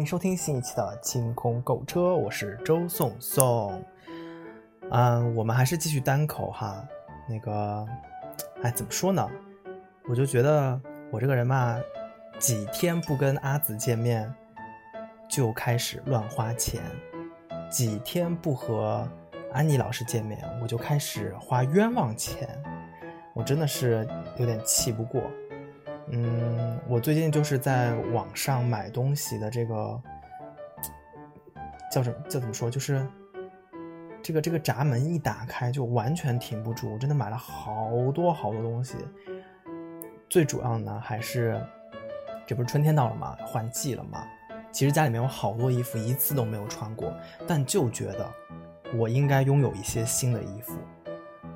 欢迎收听新一期的清空购车，我是周颂颂。嗯，我们还是继续单口哈。那个，哎，怎么说呢？我就觉得我这个人嘛，几天不跟阿紫见面，就开始乱花钱；几天不和安妮老师见面，我就开始花冤枉钱。我真的是有点气不过。嗯，我最近就是在网上买东西的这个叫什么叫怎么说？就是这个这个闸门一打开就完全停不住，我真的买了好多好多东西。最主要呢还是这不是春天到了吗？换季了吗？其实家里面有好多衣服一次都没有穿过，但就觉得我应该拥有一些新的衣服，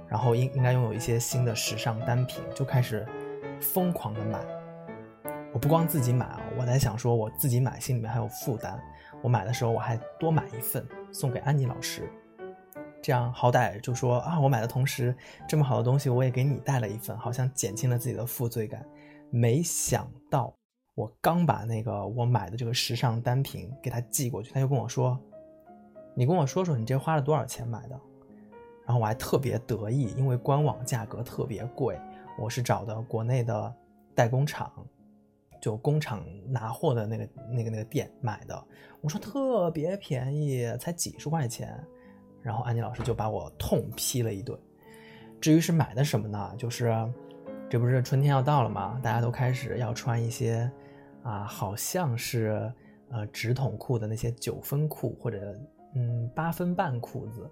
然后应应该拥有一些新的时尚单品，就开始。疯狂的买，我不光自己买啊，我在想说我自己买心里面还有负担，我买的时候我还多买一份送给安妮老师，这样好歹就说啊，我买的同时这么好的东西我也给你带了一份，好像减轻了自己的负罪感。没想到我刚把那个我买的这个时尚单品给他寄过去，他就跟我说，你跟我说说你这花了多少钱买的？然后我还特别得意，因为官网价格特别贵。我是找的国内的代工厂，就工厂拿货的那个那个那个店买的。我说特别便宜，才几十块钱。然后安妮老师就把我痛批了一顿。至于是买的什么呢？就是这不是春天要到了吗？大家都开始要穿一些啊，好像是呃直筒裤的那些九分裤或者嗯八分半裤子。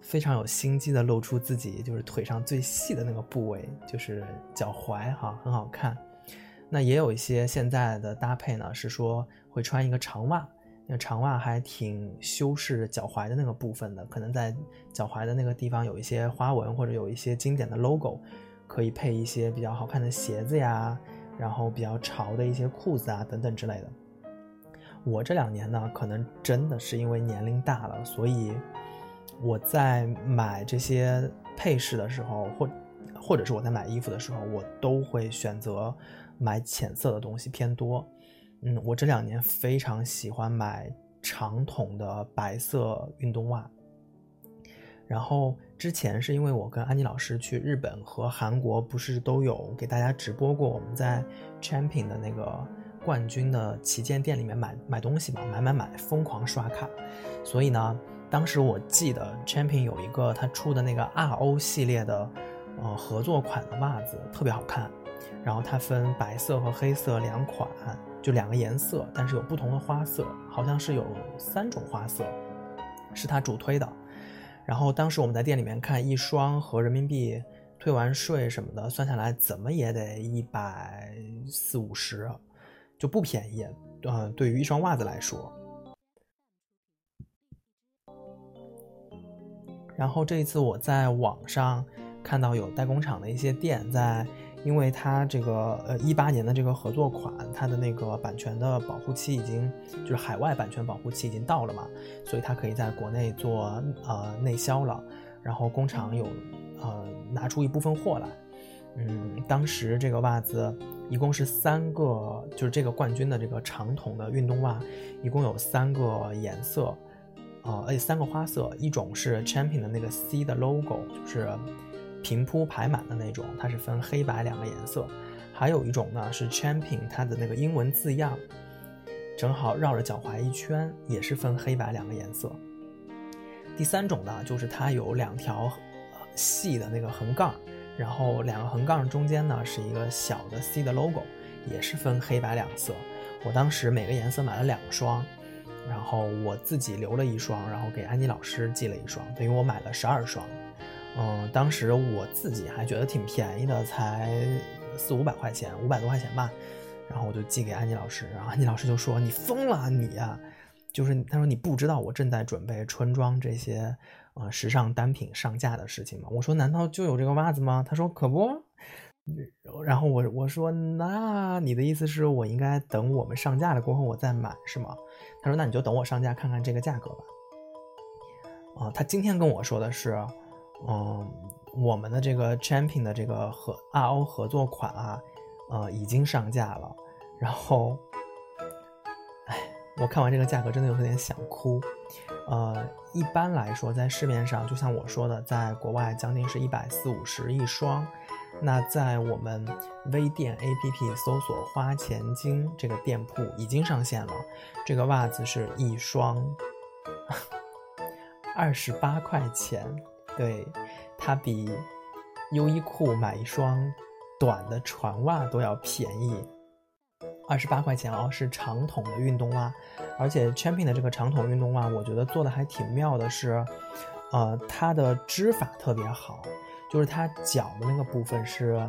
非常有心机的露出自己就是腿上最细的那个部位，就是脚踝哈，很好看。那也有一些现在的搭配呢，是说会穿一个长袜，那长袜还挺修饰脚踝的那个部分的，可能在脚踝的那个地方有一些花纹或者有一些经典的 logo，可以配一些比较好看的鞋子呀，然后比较潮的一些裤子啊等等之类的。我这两年呢，可能真的是因为年龄大了，所以。我在买这些配饰的时候，或或者是我在买衣服的时候，我都会选择买浅色的东西偏多。嗯，我这两年非常喜欢买长筒的白色运动袜。然后之前是因为我跟安妮老师去日本和韩国，不是都有给大家直播过我们在 Champion 的那个冠军的旗舰店里面买买东西嘛，买买买，疯狂刷卡，所以呢。当时我记得 Champion 有一个他出的那个 RO 系列的，呃合作款的袜子特别好看，然后它分白色和黑色两款，就两个颜色，但是有不同的花色，好像是有三种花色，是他主推的。然后当时我们在店里面看，一双合人民币退完税什么的，算下来怎么也得一百四五十，就不便宜。呃，对于一双袜子来说。然后这一次我在网上看到有代工厂的一些店在，因为它这个呃一八年的这个合作款，它的那个版权的保护期已经就是海外版权保护期已经到了嘛，所以它可以在国内做呃内销了。然后工厂有呃拿出一部分货来，嗯，当时这个袜子一共是三个，就是这个冠军的这个长筒的运动袜，一共有三个颜色。呃，而且三个花色，一种是 Champion 的那个 C 的 logo，就是平铺排满的那种，它是分黑白两个颜色；还有一种呢是 Champion 它的那个英文字样，正好绕着脚踝一圈，也是分黑白两个颜色。第三种呢，就是它有两条细的那个横杠，然后两个横杠中间呢是一个小的 C 的 logo，也是分黑白两色。我当时每个颜色买了两双。然后我自己留了一双，然后给安妮老师寄了一双，等于我买了十二双。嗯，当时我自己还觉得挺便宜的，才四五百块钱，五百多块钱吧。然后我就寄给安妮老师，然后安妮老师就说：“你疯了，你呀！”就是他说：“你不知道我正在准备春装这些呃时尚单品上架的事情吗？”我说：“难道就有这个袜子吗？”他说：“可不。”然后我我说：“那你的意思是我应该等我们上架了过后我再买是吗？”他说：“那你就等我上架看看这个价格吧。”啊，他今天跟我说的是，嗯，我们的这个 Champion 的这个和 RO 合作款啊，呃，已经上架了。然后我看完这个价格真的有点想哭。呃，一般来说，在市面上，就像我说的，在国外将近是一百四五十一双。那在我们微店 APP 搜索“花钱精”这个店铺已经上线了，这个袜子是一双二十八块钱，对，它比优衣库买一双短的船袜都要便宜，二十八块钱哦，是长筒的运动袜，而且 Champion 的这个长筒运动袜，我觉得做的还挺妙的，是，呃，它的织法特别好。就是它脚的那个部分是，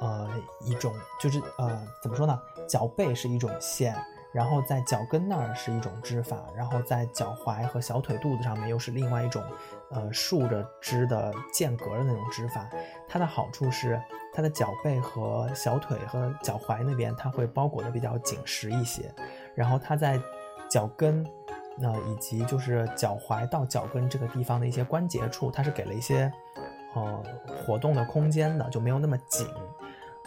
呃，一种就是呃，怎么说呢？脚背是一种线，然后在脚跟那儿是一种织法，然后在脚踝和小腿肚子上面又是另外一种，呃，竖着织的间隔的那种织法。它的好处是，它的脚背和小腿和脚踝那边它会包裹的比较紧实一些，然后它在脚跟，那以及就是脚踝到脚跟这个地方的一些关节处，它是给了一些。呃，活动的空间的就没有那么紧，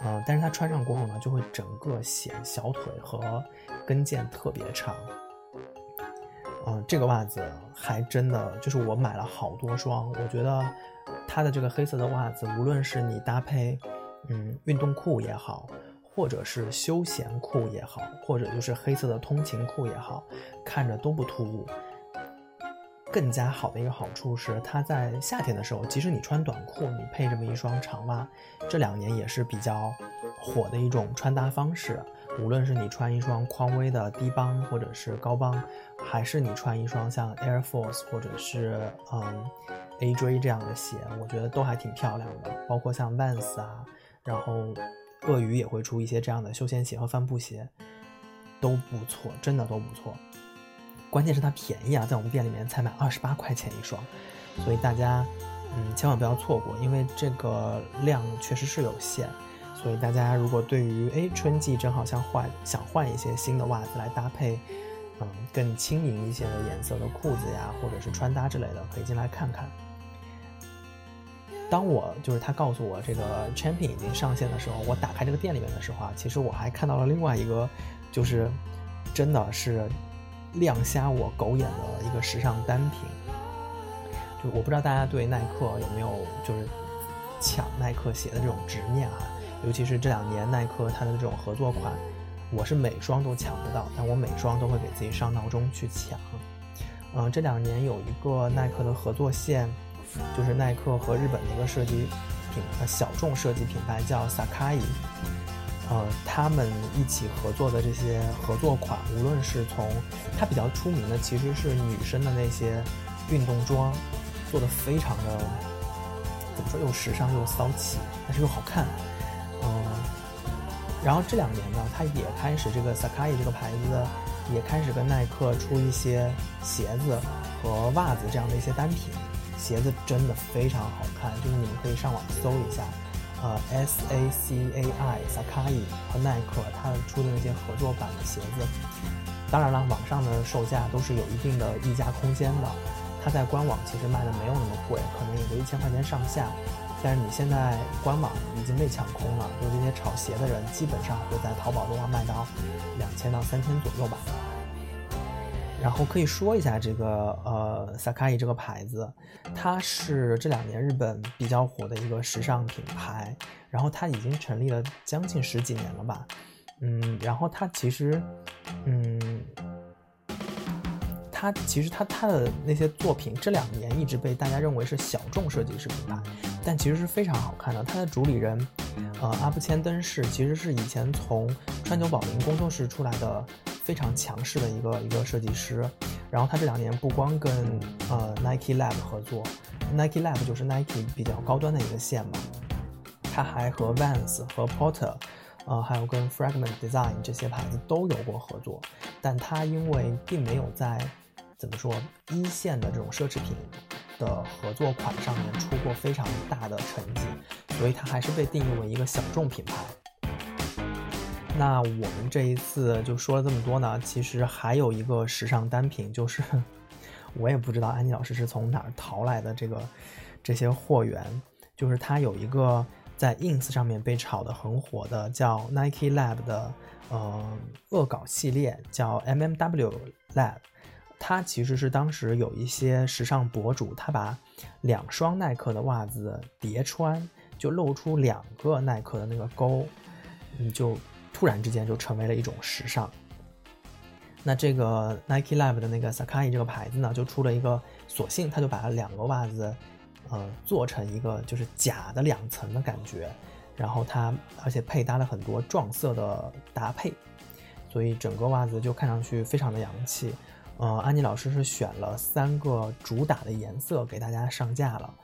呃，但是它穿上过后呢，就会整个显小腿和跟腱特别长。嗯，这个袜子还真的就是我买了好多双，我觉得它的这个黑色的袜子，无论是你搭配嗯运动裤也好，或者是休闲裤也好，或者就是黑色的通勤裤也好，看着都不突兀。更加好的一个好处是，它在夏天的时候，即使你穿短裤，你配这么一双长袜，这两年也是比较火的一种穿搭方式。无论是你穿一双匡威的低帮或者是高帮，还是你穿一双像 Air Force 或者是嗯 AJ 这样的鞋，我觉得都还挺漂亮的。包括像 Vans 啊，然后鳄鱼也会出一些这样的休闲鞋和帆布鞋，都不错，真的都不错。关键是它便宜啊，在我们店里面才买二十八块钱一双，所以大家，嗯，千万不要错过，因为这个量确实是有限。所以大家如果对于哎春季正好想换想换一些新的袜子来搭配，嗯，更轻盈一些的颜色的裤子呀，或者是穿搭之类的，可以进来看看。当我就是他告诉我这个 Champion 已经上线的时候，我打开这个店里面的时候啊，其实我还看到了另外一个，就是真的是。亮瞎我狗眼的一个时尚单品，就我不知道大家对耐克有没有就是抢耐克鞋的这种执念啊？尤其是这两年耐克它的这种合作款，我是每双都抢不到，但我每双都会给自己上闹钟去抢。嗯，这两年有一个耐克的合作线，就是耐克和日本的一个设计品呃小众设计品牌叫 Sakai。呃，他们一起合作的这些合作款，无论是从它比较出名的，其实是女生的那些运动装，做的非常的怎么说，又时尚又骚气，但是又好看。嗯，然后这两年呢，它也开始这个 Sakai 这个牌子也开始跟耐克出一些鞋子和袜子这样的一些单品，鞋子真的非常好看，就是你们可以上网搜一下。呃，S A C A I Sakai 和耐克，它出的那些合作版的鞋子，当然了，网上的售价都是有一定的溢价空间的。它在官网其实卖的没有那么贵，可能也就一千块钱上下。但是你现在官网已经被抢空了，就这些炒鞋的人基本上会在淘宝的话卖到两千到三千左右吧。然后可以说一下这个呃，Sakai 这个牌子，它是这两年日本比较火的一个时尚品牌。然后它已经成立了将近十几年了吧，嗯，然后它其实，嗯，它其实它它的那些作品这两年一直被大家认为是小众设计师品牌，但其实是非常好看的。它的主理人，呃，阿布千登士其实是以前从川久保玲工作室出来的。非常强势的一个一个设计师，然后他这两年不光跟呃 Nike Lab 合作，Nike Lab 就是 Nike 比较高端的一个线嘛，他还和 Vans 和 Porter，呃，还有跟 Fragment Design 这些牌子都有过合作，但他因为并没有在怎么说一线的这种奢侈品的合作款上面出过非常大的成绩，所以他还是被定义为一个小众品牌。那我们这一次就说了这么多呢，其实还有一个时尚单品，就是我也不知道安妮老师是从哪儿淘来的这个这些货源，就是它有一个在 ins 上面被炒的很火的叫 Nike Lab 的呃恶搞系列，叫 mmw Lab，它其实是当时有一些时尚博主，他把两双耐克的袜子叠穿，就露出两个耐克的那个勾，你，就突然之间就成为了一种时尚。那这个 Nike Lab 的那个 Sakai 这个牌子呢，就出了一个，索性他就把两个袜子，呃，做成一个就是假的两层的感觉，然后它而且配搭了很多撞色的搭配。所以整个袜子就看上去非常的洋气，呃，安妮老师是选了三个主打的颜色给大家上架了，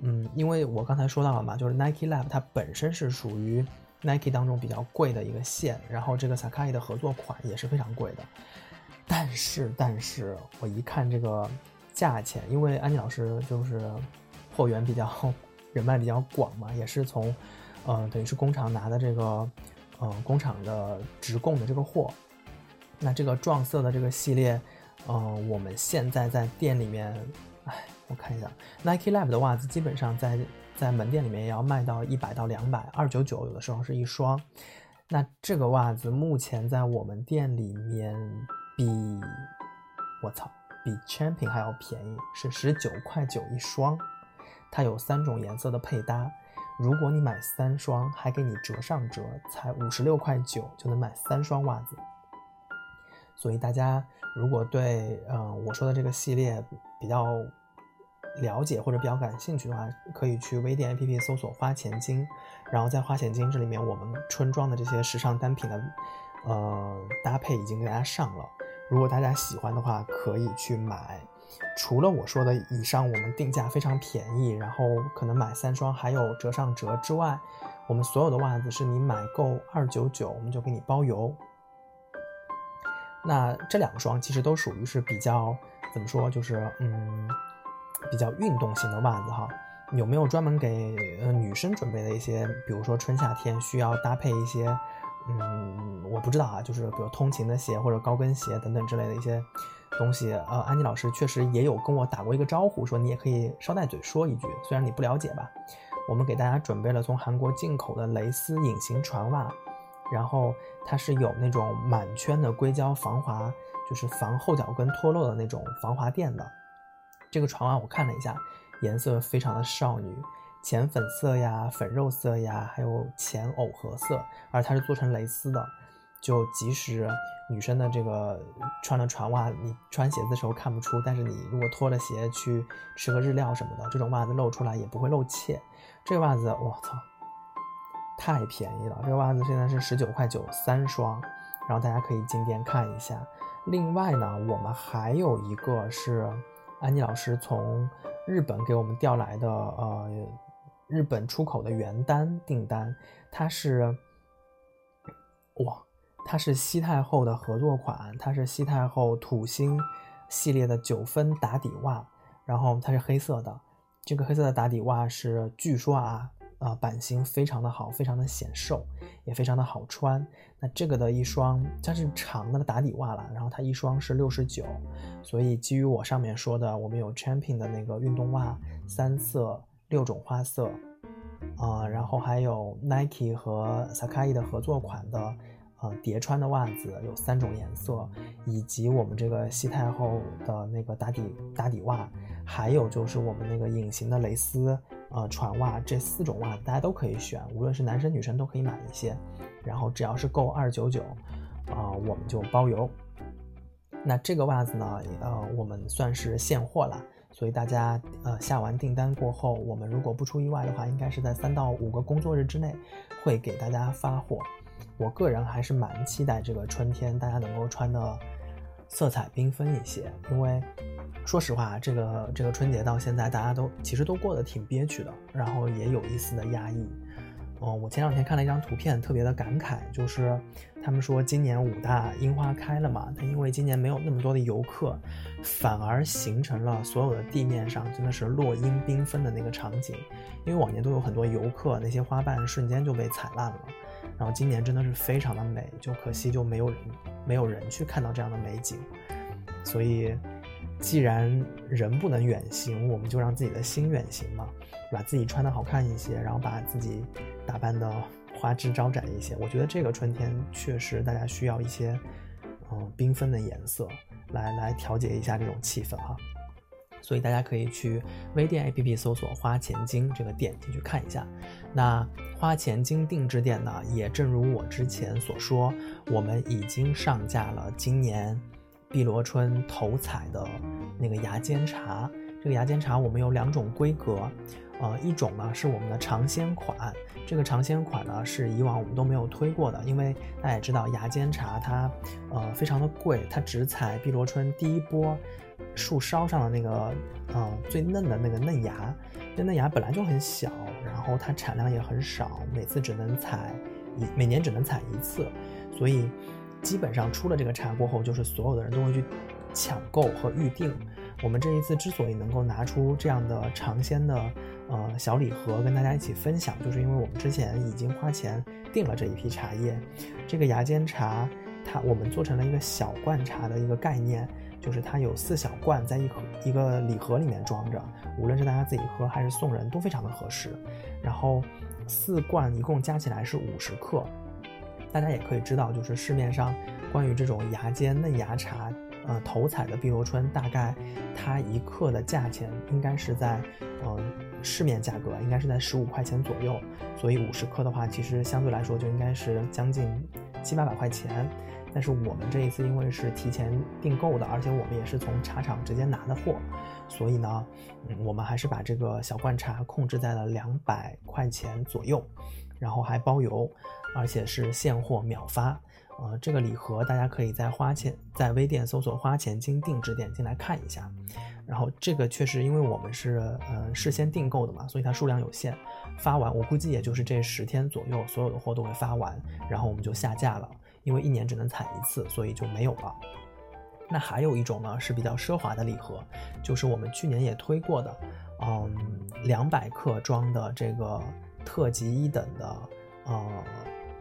嗯，因为我刚才说到了嘛，就是 Nike Lab 它本身是属于 Nike 当中比较贵的一个线，然后这个 Sacai 的合作款也是非常贵的，但是但是我一看这个价钱，因为安妮老师就是货源比较人脉比较广嘛，也是从，呃，等于是工厂拿的这个。呃，工厂的直供的这个货，那这个撞色的这个系列，嗯，我们现在在店里面，哎，我看一下，Nike Lab 的袜子基本上在在门店里面也要卖到一百到两百，二九九有的时候是一双。那这个袜子目前在我们店里面比，我操，比 Champion 还要便宜，是十九块九一双，它有三种颜色的配搭。如果你买三双，还给你折上折，才五十六块九就能买三双袜子。所以大家如果对嗯我说的这个系列比较了解或者比较感兴趣的话，可以去微店 APP 搜索“花钱精”，然后在“花钱精”这里面，我们春装的这些时尚单品的呃搭配已经给大家上了。如果大家喜欢的话，可以去买。除了我说的以上，我们定价非常便宜，然后可能买三双还有折上折之外，我们所有的袜子是你买够二九九，我们就给你包邮。那这两双其实都属于是比较怎么说，就是嗯，比较运动型的袜子哈。有没有专门给呃女生准备的一些，比如说春夏天需要搭配一些，嗯，我不知道啊，就是比如通勤的鞋或者高跟鞋等等之类的一些。东西，呃，安妮老师确实也有跟我打过一个招呼，说你也可以捎带嘴说一句，虽然你不了解吧。我们给大家准备了从韩国进口的蕾丝隐形船袜，然后它是有那种满圈的硅胶防滑，就是防后脚跟脱落的那种防滑垫的。这个船袜我看了一下，颜色非常的少女，浅粉色呀、粉肉色呀，还有浅藕荷色，而它是做成蕾丝的。就即使女生的这个穿了船袜，你穿鞋子的时候看不出，但是你如果脱了鞋去吃个日料什么的，这种袜子露出来也不会露怯。这个袜子我操，太便宜了！这个袜子现在是十九块九三双，然后大家可以进店看一下。另外呢，我们还有一个是安妮老师从日本给我们调来的，呃，日本出口的原单订单，它是哇。它是西太后的合作款，它是西太后土星系列的九分打底袜，然后它是黑色的。这个黑色的打底袜是据说啊，啊版型非常的好，非常的显瘦，也非常的好穿。那这个的一双它是长的打底袜了，然后它一双是六十九。所以基于我上面说的，我们有 Champion 的那个运动袜，三色六种花色，啊，然后还有 Nike 和 Sakai 的合作款的。呃，叠穿的袜子有三种颜色，以及我们这个西太后的那个打底打底袜，还有就是我们那个隐形的蕾丝呃船袜，这四种袜子大家都可以选，无论是男生女生都可以买一些，然后只要是够二九九，啊，我们就包邮。那这个袜子呢，呃，我们算是现货了，所以大家呃下完订单过后，我们如果不出意外的话，应该是在三到五个工作日之内会给大家发货。我个人还是蛮期待这个春天，大家能够穿的色彩缤纷一些。因为说实话，这个这个春节到现在，大家都其实都过得挺憋屈的，然后也有一丝的压抑。嗯，我前两天看了一张图片，特别的感慨，就是他们说今年武大樱花开了嘛，但因为今年没有那么多的游客，反而形成了所有的地面上真的是落英缤纷的那个场景。因为往年都有很多游客，那些花瓣瞬间就被踩烂了。然后今年真的是非常的美，就可惜就没有人没有人去看到这样的美景。所以，既然人不能远行，我们就让自己的心远行嘛，把自己穿的好看一些，然后把自己打扮的花枝招展一些。我觉得这个春天确实大家需要一些嗯缤纷的颜色来来调节一下这种气氛哈。所以大家可以去微店 APP 搜索“花钱精”这个店进去看一下。那花钱精定制店呢，也正如我之前所说，我们已经上架了今年碧螺春头采的那个芽尖茶。这个芽尖茶我们有两种规格，呃，一种呢是我们的尝鲜款。这个尝鲜款呢是以往我们都没有推过的，因为大家也知道芽尖茶它呃非常的贵，它只采碧螺春第一波。树梢上的那个，呃，最嫩的那个嫩芽，那嫩芽本来就很小，然后它产量也很少，每次只能采一，每年只能采一次，所以基本上出了这个茶过后，就是所有的人都会去抢购和预定。我们这一次之所以能够拿出这样的尝鲜的，呃，小礼盒跟大家一起分享，就是因为我们之前已经花钱订了这一批茶叶，这个牙尖茶，它我们做成了一个小罐茶的一个概念。就是它有四小罐在一盒一个礼盒里面装着，无论是大家自己喝还是送人都非常的合适。然后四罐一共加起来是五十克，大家也可以知道，就是市面上关于这种牙尖嫩芽茶，呃，头采的碧螺春，大概它一克的价钱应该是在，呃，市面价格应该是在十五块钱左右。所以五十克的话，其实相对来说就应该是将近七八百块钱。但是我们这一次因为是提前订购的，而且我们也是从茶厂直接拿的货，所以呢，嗯，我们还是把这个小罐茶控制在了两百块钱左右，然后还包邮，而且是现货秒发。呃，这个礼盒大家可以在花钱在微店搜索“花钱精定制店”进来看一下。然后这个确实因为我们是呃事先订购的嘛，所以它数量有限，发完我估计也就是这十天左右，所有的货都会发完，然后我们就下架了。因为一年只能采一次，所以就没有了。那还有一种呢，是比较奢华的礼盒，就是我们去年也推过的，嗯，两百克装的这个特级一等的，呃，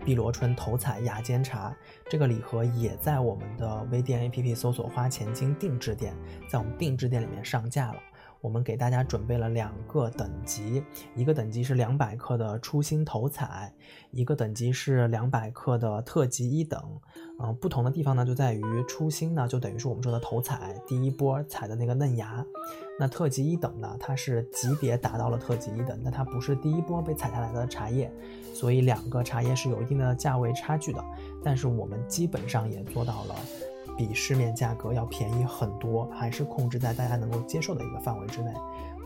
碧螺春头彩雅煎茶，这个礼盒也在我们的微店 APP 搜索“花钱精定制店”，在我们定制店里面上架了。我们给大家准备了两个等级，一个等级是两百克的初心头彩，一个等级是两百克的特级一等。嗯，不同的地方呢，就在于初心呢，就等于是我们说的头彩，第一波采的那个嫩芽。那特级一等呢，它是级别达到了特级一等，但它不是第一波被采下来的茶叶，所以两个茶叶是有一定的价位差距的。但是我们基本上也做到了。比市面价格要便宜很多，还是控制在大家能够接受的一个范围之内。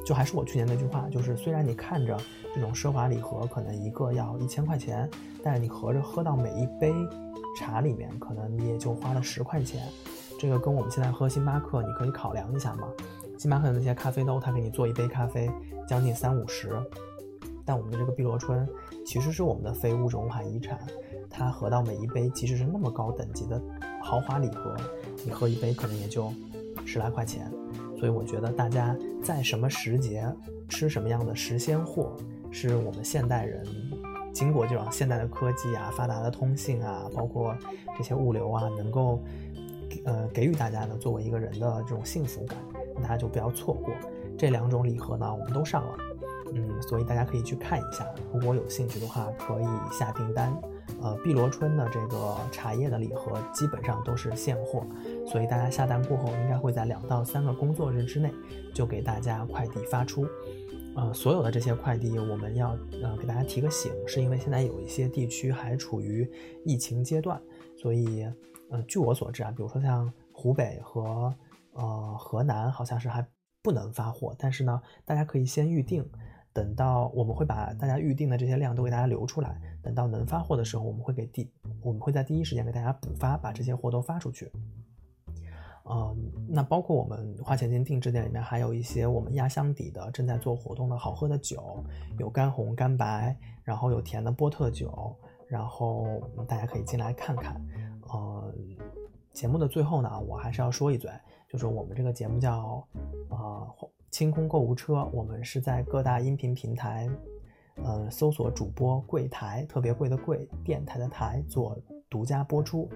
就还是我去年那句话，就是虽然你看着这种奢华礼盒可能一个要一千块钱，但是你合着喝到每一杯茶里面，可能你也就花了十块钱。这个跟我们现在喝星巴克，你可以考量一下嘛。星巴克的那些咖啡豆，他给你做一杯咖啡将近三五十，但我们的这个碧螺春其实是我们的非物质文化遗产，它合到每一杯即使是那么高等级的。豪华礼盒，你喝一杯可能也就十来块钱，所以我觉得大家在什么时节吃什么样的时鲜货，是我们现代人经过这种现代的科技啊、发达的通信啊，包括这些物流啊，能够呃给予大家的作为一个人的这种幸福感，大家就不要错过这两种礼盒呢，我们都上了，嗯，所以大家可以去看一下，如果有兴趣的话，可以下订单。呃，碧螺春的这个茶叶的礼盒基本上都是现货，所以大家下单过后，应该会在两到三个工作日之内就给大家快递发出。呃，所有的这些快递，我们要呃给大家提个醒，是因为现在有一些地区还处于疫情阶段，所以呃，据我所知啊，比如说像湖北和呃河南，好像是还不能发货，但是呢，大家可以先预定。等到我们会把大家预定的这些量都给大家留出来，等到能发货的时候，我们会给第我们会在第一时间给大家补发，把这些货都发出去。嗯，那包括我们花钱金定制店里面还有一些我们压箱底的正在做活动的好喝的酒，有干红、干白，然后有甜的波特酒，然后大家可以进来看看。呃，节目的最后呢，我还是要说一嘴，就是我们这个节目叫啊。清空购物车，我们是在各大音频平台，呃，搜索主播柜台，特别贵的贵，电台的台，做独家播出。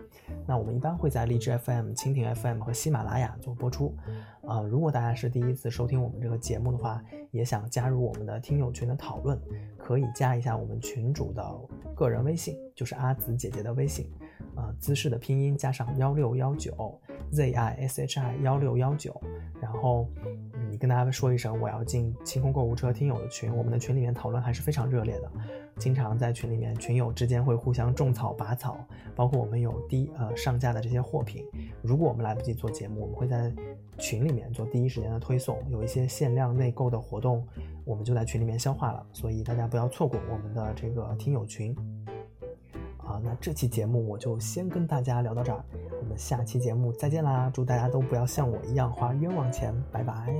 那我们一般会在荔枝 FM、蜻蜓 FM 和喜马拉雅做播出。呃，如果大家是第一次收听我们这个节目的话，也想加入我们的听友群的讨论，可以加一下我们群主的个人微信，就是阿紫姐姐的微信。呃姿势的拼音加上幺六幺九 z i s h i 幺六幺九，然后你跟大家说一声我要进清空购物车听友的群，我们的群里面讨论还是非常热烈的，经常在群里面群友之间会互相种草拔草，包括我们有低呃上架的这些货品，如果我们来不及做节目，我们会在群里面做第一时间的推送，有一些限量内购的活动，我们就在群里面消化了，所以大家不要错过我们的这个听友群。啊，那这期节目我就先跟大家聊到这儿，我们下期节目再见啦！祝大家都不要像我一样花冤枉钱，拜拜。